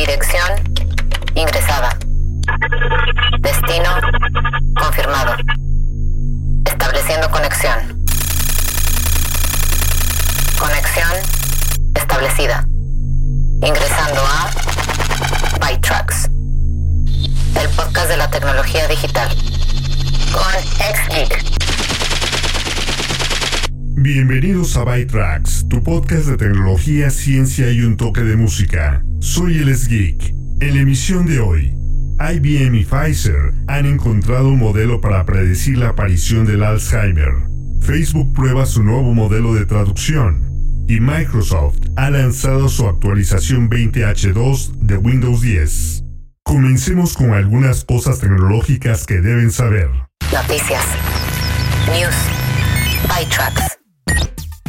Dirección ingresada. Destino confirmado. Estableciendo conexión. Conexión establecida. Ingresando a ByTrax. El podcast de la tecnología digital. Con XGeek. Bienvenidos a ByTrax, tu podcast de tecnología, ciencia y un toque de música. Soy el Geek. En la emisión de hoy, IBM y Pfizer han encontrado un modelo para predecir la aparición del Alzheimer. Facebook prueba su nuevo modelo de traducción. Y Microsoft ha lanzado su actualización 20H2 de Windows 10. Comencemos con algunas cosas tecnológicas que deben saber. Noticias. News. ByTrax.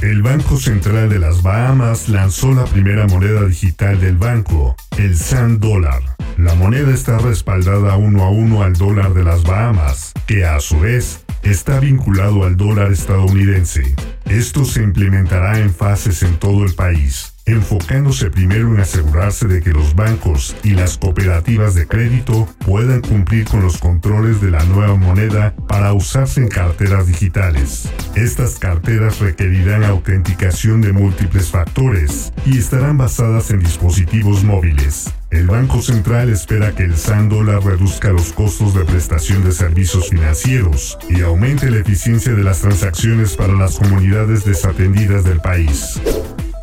El Banco Central de las Bahamas lanzó la primera moneda digital del banco, el Sand Dollar. La moneda está respaldada uno a uno al dólar de las Bahamas, que a su vez está vinculado al dólar estadounidense. Esto se implementará en fases en todo el país enfocándose primero en asegurarse de que los bancos y las cooperativas de crédito puedan cumplir con los controles de la nueva moneda para usarse en carteras digitales. Estas carteras requerirán autenticación de múltiples factores y estarán basadas en dispositivos móviles. El Banco Central espera que el SAN dólar reduzca los costos de prestación de servicios financieros y aumente la eficiencia de las transacciones para las comunidades desatendidas del país.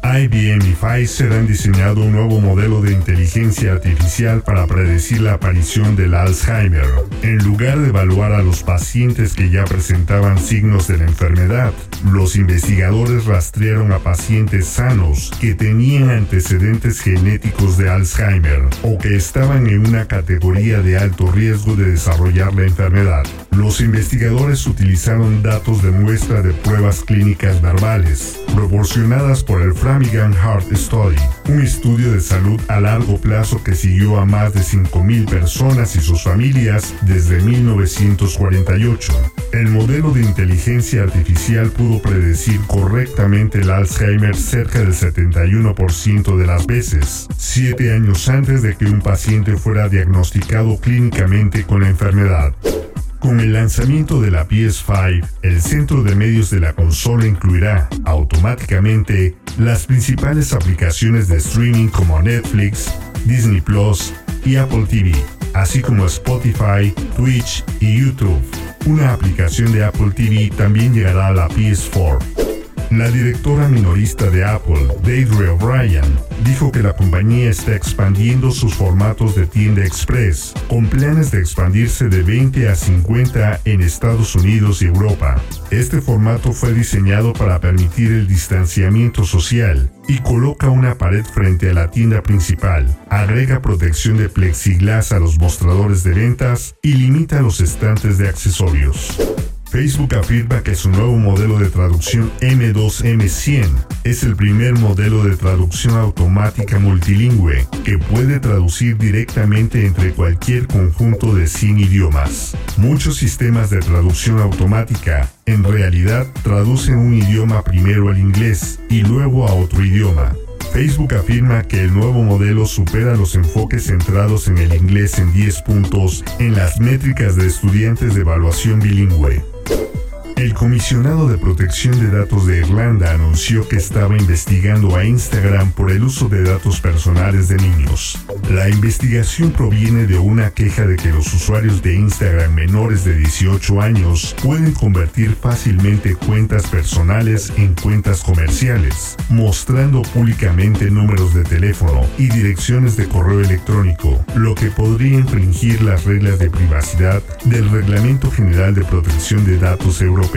IBM y Pfizer han diseñado un nuevo modelo de inteligencia artificial para predecir la aparición del Alzheimer. En lugar de evaluar a los pacientes que ya presentaban signos de la enfermedad, los investigadores rastrearon a pacientes sanos que tenían antecedentes genéticos de Alzheimer o que estaban en una categoría de alto riesgo de desarrollar la enfermedad. Los investigadores utilizaron datos de muestra de pruebas clínicas verbales, proporcionadas por el Framingham Heart Study, un estudio de salud a largo plazo que siguió a más de 5.000 personas y sus familias desde 1948. El modelo de inteligencia artificial pudo predecir correctamente el Alzheimer cerca del 71% de las veces, siete años antes de que un paciente fuera diagnosticado clínicamente con la enfermedad. Con el lanzamiento de la PS5, el centro de medios de la consola incluirá automáticamente las principales aplicaciones de streaming como Netflix, Disney Plus y Apple TV, así como Spotify, Twitch y YouTube. Una aplicación de Apple TV también llegará a la PS4. La directora minorista de Apple, Deirdre O'Brien, dijo que la compañía está expandiendo sus formatos de tienda express, con planes de expandirse de 20 a 50 en Estados Unidos y Europa. Este formato fue diseñado para permitir el distanciamiento social y coloca una pared frente a la tienda principal, agrega protección de plexiglas a los mostradores de ventas y limita los estantes de accesorios. Facebook afirma que su nuevo modelo de traducción M2M100 es el primer modelo de traducción automática multilingüe que puede traducir directamente entre cualquier conjunto de 100 idiomas. Muchos sistemas de traducción automática en realidad traducen un idioma primero al inglés y luego a otro idioma. Facebook afirma que el nuevo modelo supera los enfoques centrados en el inglés en 10 puntos en las métricas de estudiantes de evaluación bilingüe. El comisionado de protección de datos de Irlanda anunció que estaba investigando a Instagram por el uso de datos personales de niños. La investigación proviene de una queja de que los usuarios de Instagram menores de 18 años pueden convertir fácilmente cuentas personales en cuentas comerciales, mostrando públicamente números de teléfono y direcciones de correo electrónico, lo que podría infringir las reglas de privacidad del Reglamento General de Protección de Datos Europeo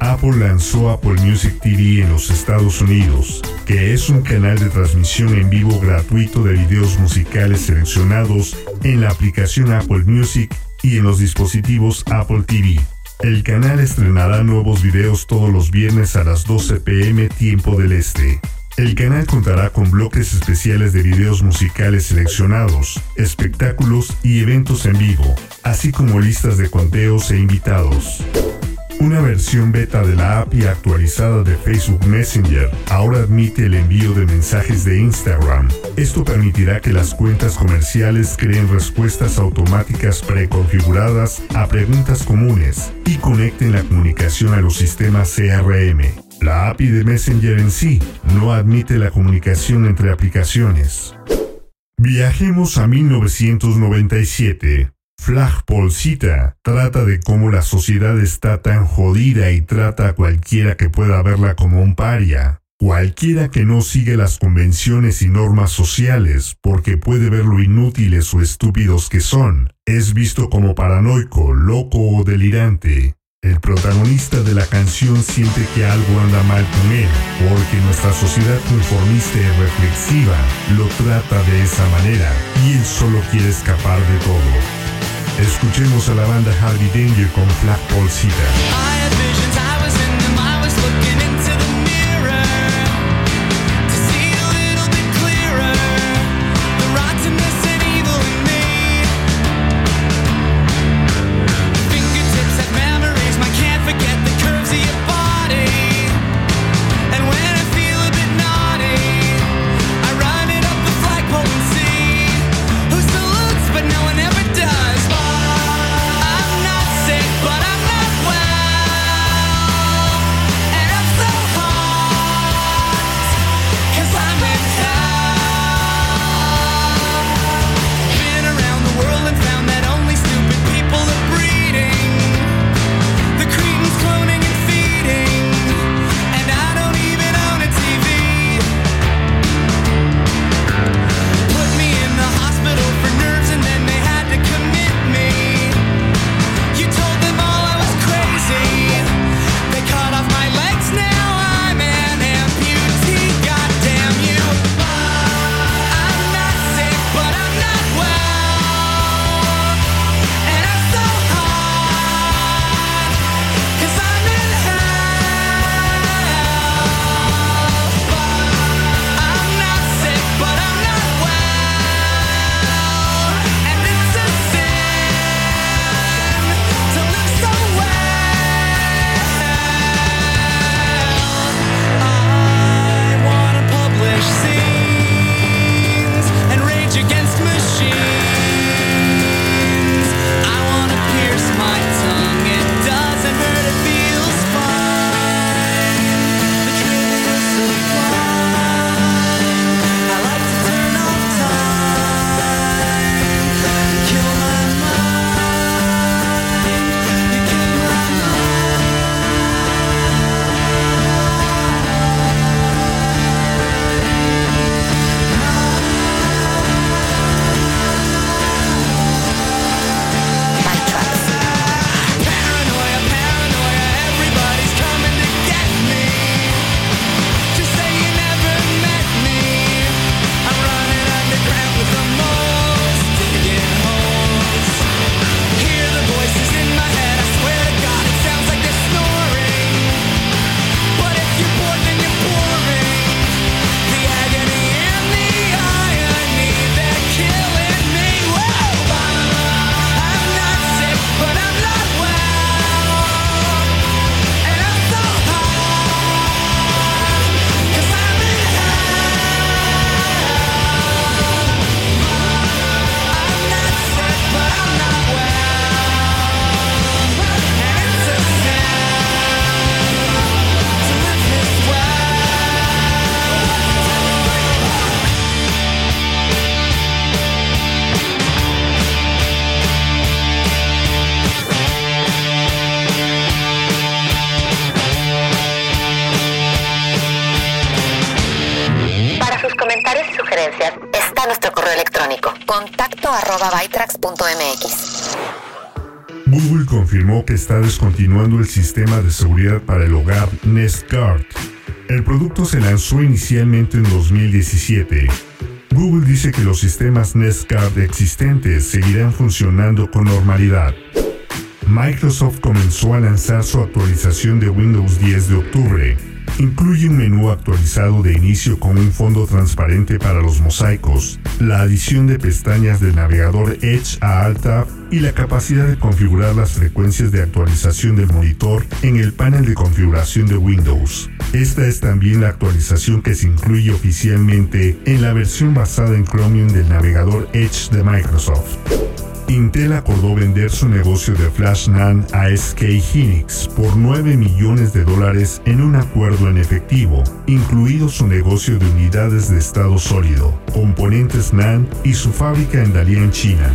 Apple lanzó Apple Music TV en los Estados Unidos, que es un canal de transmisión en vivo gratuito de videos musicales seleccionados en la aplicación Apple Music y en los dispositivos Apple TV. El canal estrenará nuevos videos todos los viernes a las 12 pm tiempo del este. El canal contará con bloques especiales de videos musicales seleccionados, espectáculos y eventos en vivo, así como listas de conteos e invitados. Una versión beta de la API actualizada de Facebook Messenger ahora admite el envío de mensajes de Instagram. Esto permitirá que las cuentas comerciales creen respuestas automáticas preconfiguradas a preguntas comunes y conecten la comunicación a los sistemas CRM. La API de Messenger en sí no admite la comunicación entre aplicaciones. Viajemos a 1997. Flagpolcita trata de cómo la sociedad está tan jodida y trata a cualquiera que pueda verla como un paria. Cualquiera que no sigue las convenciones y normas sociales porque puede ver lo inútiles o estúpidos que son, es visto como paranoico, loco o delirante. El protagonista de la canción siente que algo anda mal con él, porque nuestra sociedad conformista y reflexiva lo trata de esa manera, y él solo quiere escapar de todo. Escuchemos a la banda Harvey Danger con Flat Paul confirmó que está descontinuando el sistema de seguridad para el hogar Nest Guard. El producto se lanzó inicialmente en 2017. Google dice que los sistemas Nest Guard existentes seguirán funcionando con normalidad. Microsoft comenzó a lanzar su actualización de Windows 10 de octubre. Incluye un menú actualizado de inicio con un fondo transparente para los mosaicos, la adición de pestañas del navegador Edge a alta y la capacidad de configurar las frecuencias de actualización del monitor en el panel de configuración de Windows. Esta es también la actualización que se incluye oficialmente en la versión basada en Chromium del navegador Edge de Microsoft. Intel acordó vender su negocio de Flash NAND a SK Hynix por 9 millones de dólares en un acuerdo en efectivo, incluido su negocio de unidades de estado sólido, componentes NAND y su fábrica en Dalian, China.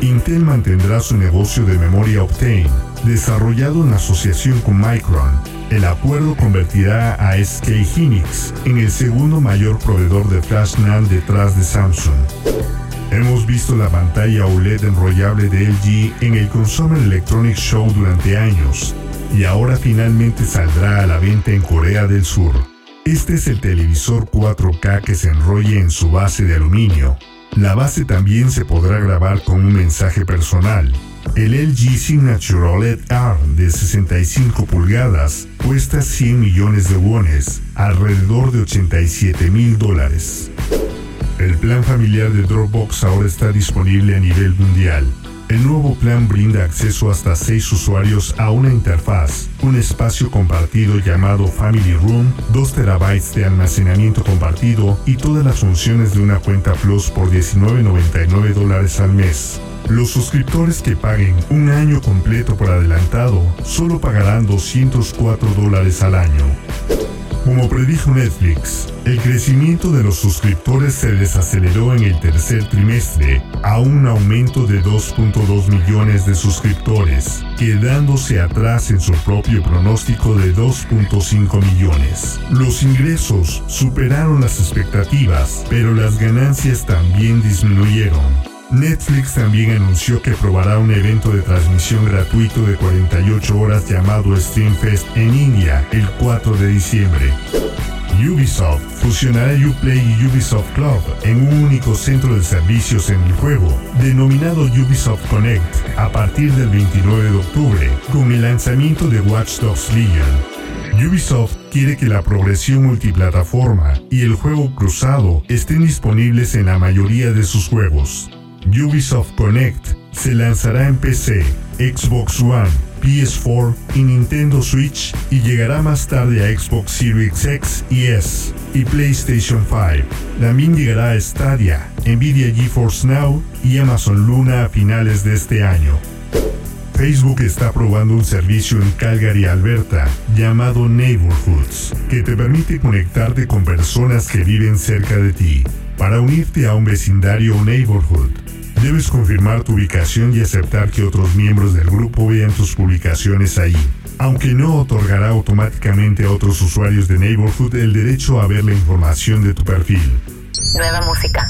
Intel mantendrá su negocio de memoria Optane, desarrollado en asociación con Micron. El acuerdo convertirá a SK Hynix en el segundo mayor proveedor de Flash NAND detrás de Samsung. Hemos visto la pantalla OLED enrollable de LG en el Consumer Electronics Show durante años y ahora finalmente saldrá a la venta en Corea del Sur. Este es el televisor 4K que se enrolla en su base de aluminio. La base también se podrá grabar con un mensaje personal. El LG Signature OLED R de 65 pulgadas cuesta 100 millones de wones, alrededor de 87 mil dólares. El plan familiar de Dropbox ahora está disponible a nivel mundial. El nuevo plan brinda acceso hasta 6 usuarios a una interfaz, un espacio compartido llamado Family Room, 2 terabytes de almacenamiento compartido y todas las funciones de una cuenta Plus por $19.99 dólares al mes. Los suscriptores que paguen un año completo por adelantado solo pagarán 204 dólares al año. Como predijo Netflix, el crecimiento de los suscriptores se desaceleró en el tercer trimestre a un aumento de 2.2 millones de suscriptores, quedándose atrás en su propio pronóstico de 2.5 millones. Los ingresos superaron las expectativas, pero las ganancias también disminuyeron. Netflix también anunció que probará un evento de transmisión gratuito de 48 horas llamado Streamfest en India el 4 de diciembre. Ubisoft fusionará Uplay y Ubisoft Club en un único centro de servicios en el juego, denominado Ubisoft Connect, a partir del 29 de octubre, con el lanzamiento de Watch Dogs Legion. Ubisoft quiere que la progresión multiplataforma y el juego cruzado estén disponibles en la mayoría de sus juegos. Ubisoft Connect se lanzará en PC, Xbox One, PS4 y Nintendo Switch y llegará más tarde a Xbox Series X y S y PlayStation 5. También llegará a Stadia, Nvidia GeForce Now y Amazon Luna a finales de este año. Facebook está probando un servicio en Calgary, Alberta, llamado Neighborhoods, que te permite conectarte con personas que viven cerca de ti. Para unirte a un vecindario o neighborhood, debes confirmar tu ubicación y aceptar que otros miembros del grupo vean tus publicaciones ahí, aunque no otorgará automáticamente a otros usuarios de Neighborhood el derecho a ver la información de tu perfil. Nueva música.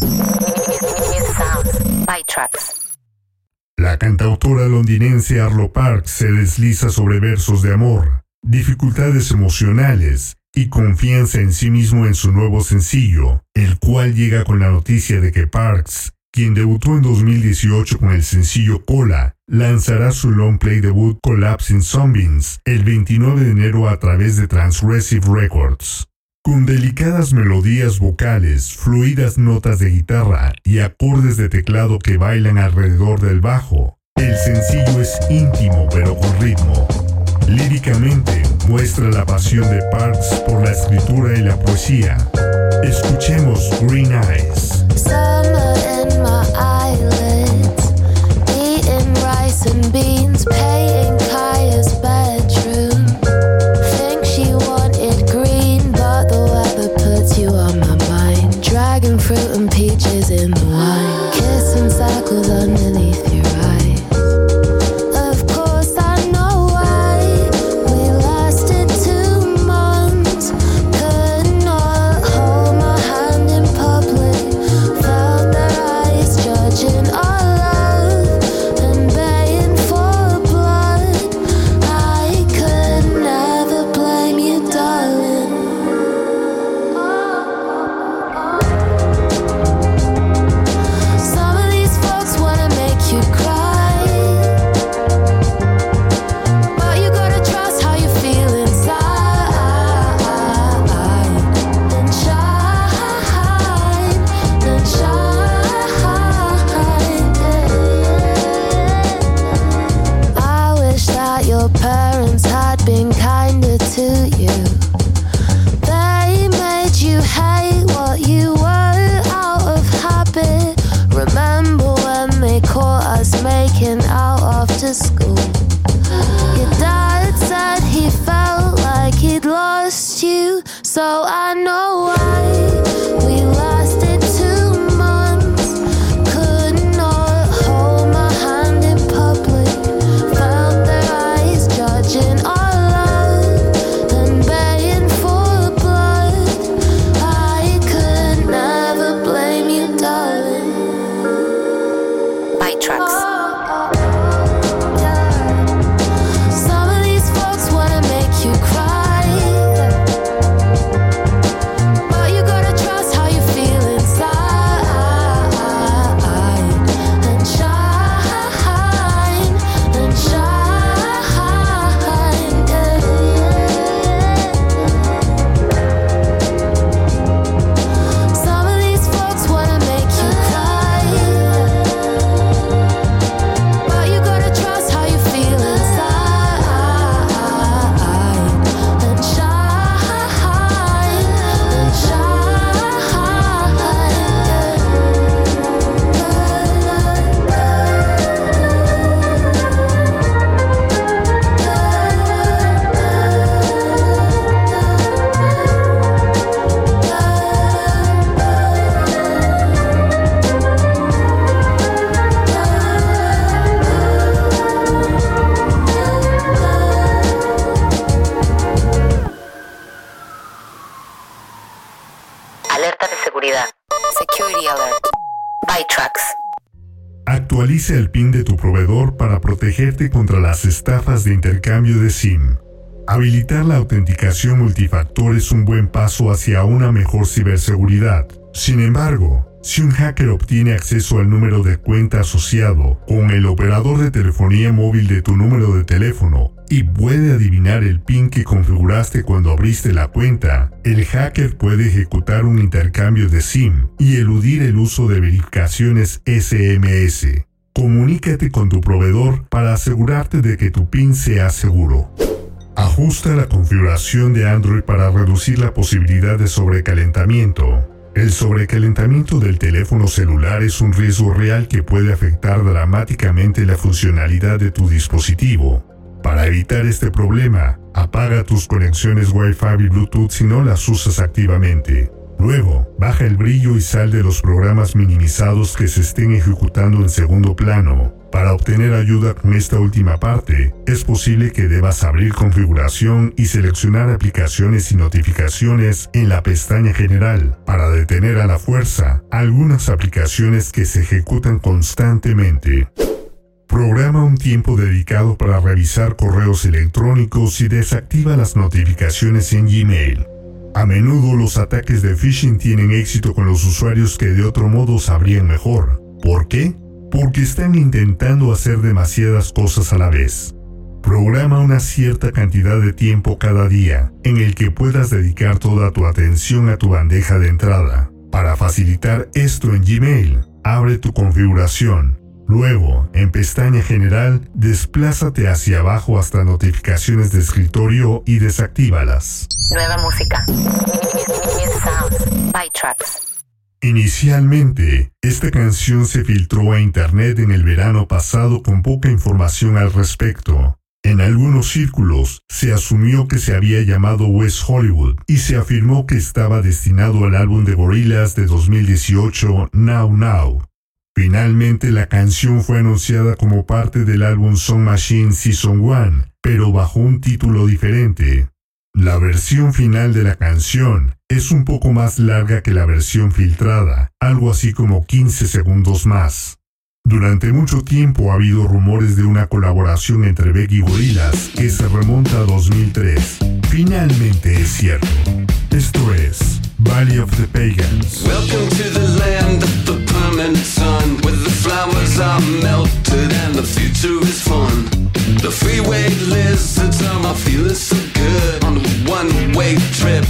La cantautora londinense Arlo Parks se desliza sobre versos de amor, dificultades emocionales y confianza en sí mismo en su nuevo sencillo, el cual llega con la noticia de que Parks, quien debutó en 2018 con el sencillo Cola, lanzará su long play debut Collapse in Zombies el 29 de enero a través de Transgressive Records. Con delicadas melodías vocales, fluidas notas de guitarra y acordes de teclado que bailan alrededor del bajo, el sencillo es íntimo pero con ritmo. Líricamente muestra la pasión de Parks por la escritura y la poesía. Escuchemos Green Eyes. So I know Actualiza el PIN de tu proveedor para protegerte contra las estafas de intercambio de SIM. Habilitar la autenticación multifactor es un buen paso hacia una mejor ciberseguridad. Sin embargo, si un hacker obtiene acceso al número de cuenta asociado con el operador de telefonía móvil de tu número de teléfono y puede adivinar el PIN que configuraste cuando abriste la cuenta, el hacker puede ejecutar un intercambio de SIM y eludir el uso de verificaciones SMS. Comunícate con tu proveedor para asegurarte de que tu PIN sea seguro. Ajusta la configuración de Android para reducir la posibilidad de sobrecalentamiento. El sobrecalentamiento del teléfono celular es un riesgo real que puede afectar dramáticamente la funcionalidad de tu dispositivo. Para evitar este problema, apaga tus conexiones Wi-Fi y Bluetooth si no las usas activamente. Luego, baja el brillo y sal de los programas minimizados que se estén ejecutando en segundo plano. Para obtener ayuda con esta última parte, es posible que debas abrir configuración y seleccionar aplicaciones y notificaciones en la pestaña general para detener a la fuerza algunas aplicaciones que se ejecutan constantemente. Programa un tiempo dedicado para revisar correos electrónicos y desactiva las notificaciones en Gmail. A menudo los ataques de phishing tienen éxito con los usuarios que de otro modo sabrían mejor. ¿Por qué? Porque están intentando hacer demasiadas cosas a la vez. Programa una cierta cantidad de tiempo cada día en el que puedas dedicar toda tu atención a tu bandeja de entrada. Para facilitar esto en Gmail, abre tu configuración. Luego, en pestaña general, desplázate hacia abajo hasta notificaciones de escritorio y desactívalas. Nueva música. By Tracks. Inicialmente, esta canción se filtró a internet en el verano pasado con poca información al respecto. En algunos círculos se asumió que se había llamado West Hollywood y se afirmó que estaba destinado al álbum de Gorillaz de 2018 Now Now. Finalmente la canción fue anunciada como parte del álbum Song Machine Season 1, pero bajo un título diferente. La versión final de la canción es un poco más larga que la versión filtrada, algo así como 15 segundos más. Durante mucho tiempo ha habido rumores de una colaboración entre Beck y Gorillaz que se remonta a 2003. Finalmente es cierto. Esto es Valley of the Pagans. Lizards are my feeling so good on a one-way trip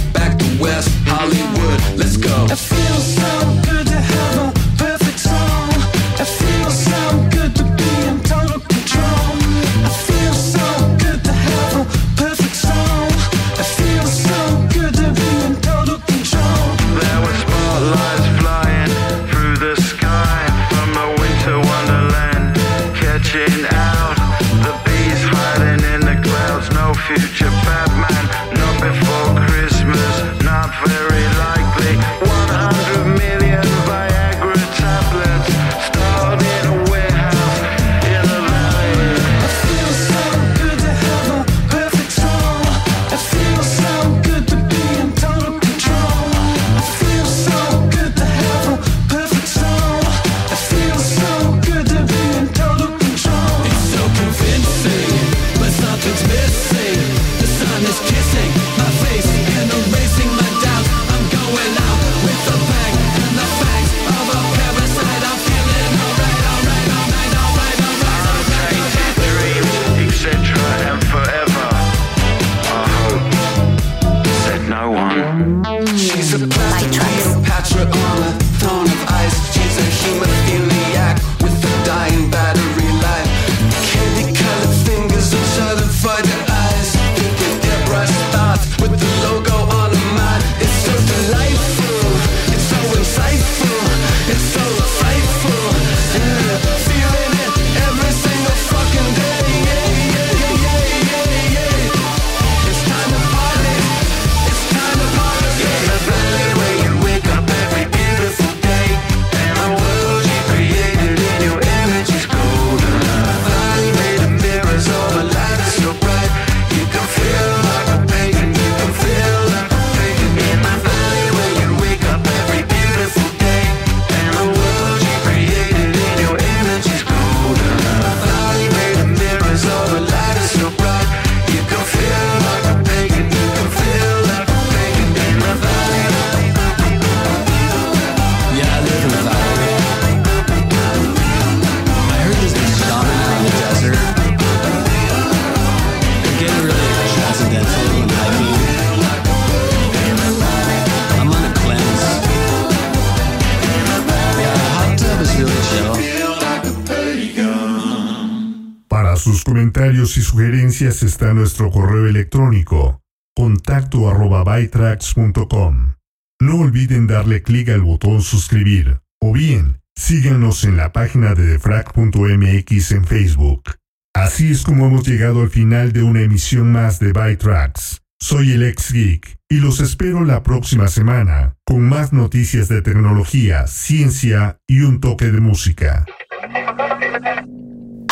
Cleopatra, Cleopatra sus comentarios y sugerencias está nuestro correo electrónico contacto arroba. No olviden darle clic al botón suscribir o bien síganos en la página de defrag.mx en Facebook. Así es como hemos llegado al final de una emisión más de Bytrax. Soy el ex geek y los espero la próxima semana con más noticias de tecnología, ciencia y un toque de música.